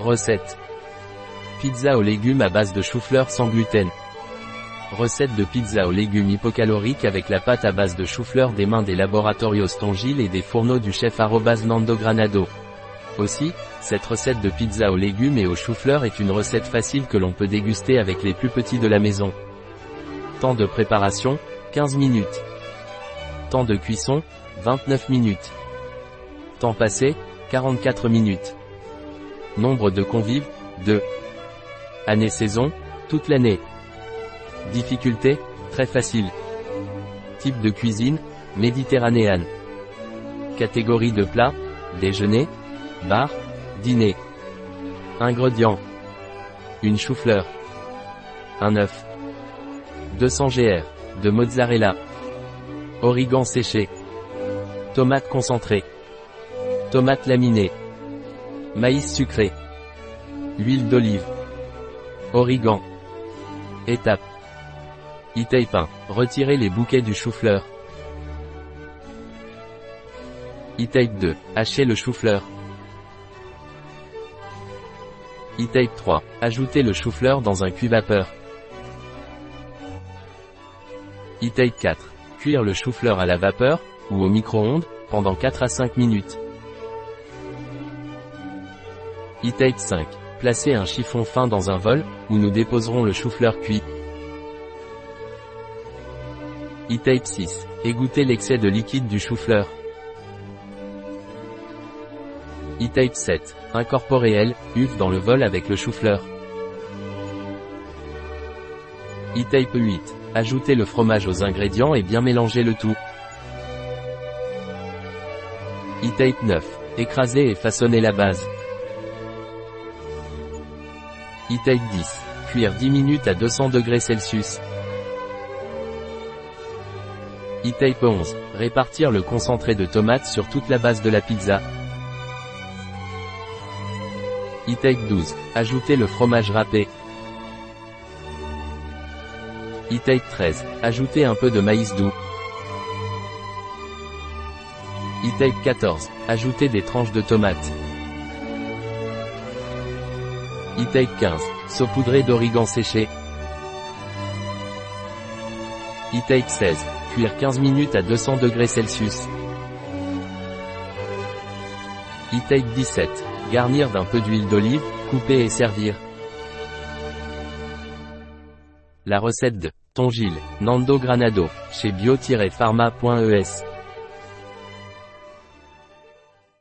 Recette. Pizza aux légumes à base de chou-fleur sans gluten. Recette de pizza aux légumes hypocaloriques avec la pâte à base de chou-fleur des mains des laboratorios Tongil et des fourneaux du chef Nando Granado. Aussi, cette recette de pizza aux légumes et aux chou-fleur est une recette facile que l'on peut déguster avec les plus petits de la maison. Temps de préparation, 15 minutes. Temps de cuisson, 29 minutes. Temps passé, 44 minutes. Nombre de convives, 2. Année-saison, toute l'année. Difficulté, très facile. Type de cuisine, méditerranéenne. Catégorie de plat, déjeuner, bar, dîner. Ingrédients. Une chou-fleur. Un œuf. 200 gr. de mozzarella. Origan séché. Tomate concentrée. Tomate laminée. Maïs sucré. Huile d'olive. Origan. Étape. E-tape 1. Retirez les bouquets du chou-fleur. E-tape 2. Hachez le chou-fleur. E-tape 3. Ajoutez le chou-fleur dans un cuit vapeur. E-tape 4. Cuire le chou-fleur à la vapeur, ou au micro-ondes, pendant 4 à 5 minutes. E-tape 5. Placez un chiffon fin dans un vol, où nous déposerons le chou-fleur cuit. E-tape 6. Égouttez l'excès de liquide du chou-fleur. E-tape 7. Incorporez L, dans le vol avec le chou-fleur. E-tape 8. Ajoutez le fromage aux ingrédients et bien mélanger le tout. E-tape 9. Écrasez et façonnez la base. E-tape 10. Cuire 10 minutes à 200 degrés Celsius. E-tape 11. Répartir le concentré de tomate sur toute la base de la pizza. E-tape 12. Ajouter le fromage râpé. E-tape 13. Ajouter un peu de maïs doux. E-tape 14. Ajouter des tranches de tomates. E-tape 15. Saupoudrer d'origan séché. E-tape 16. Cuire 15 minutes à 200 degrés Celsius. E-tape 17. Garnir d'un peu d'huile d'olive, couper et servir. La recette de Tongil, Nando Granado, chez bio-pharma.es.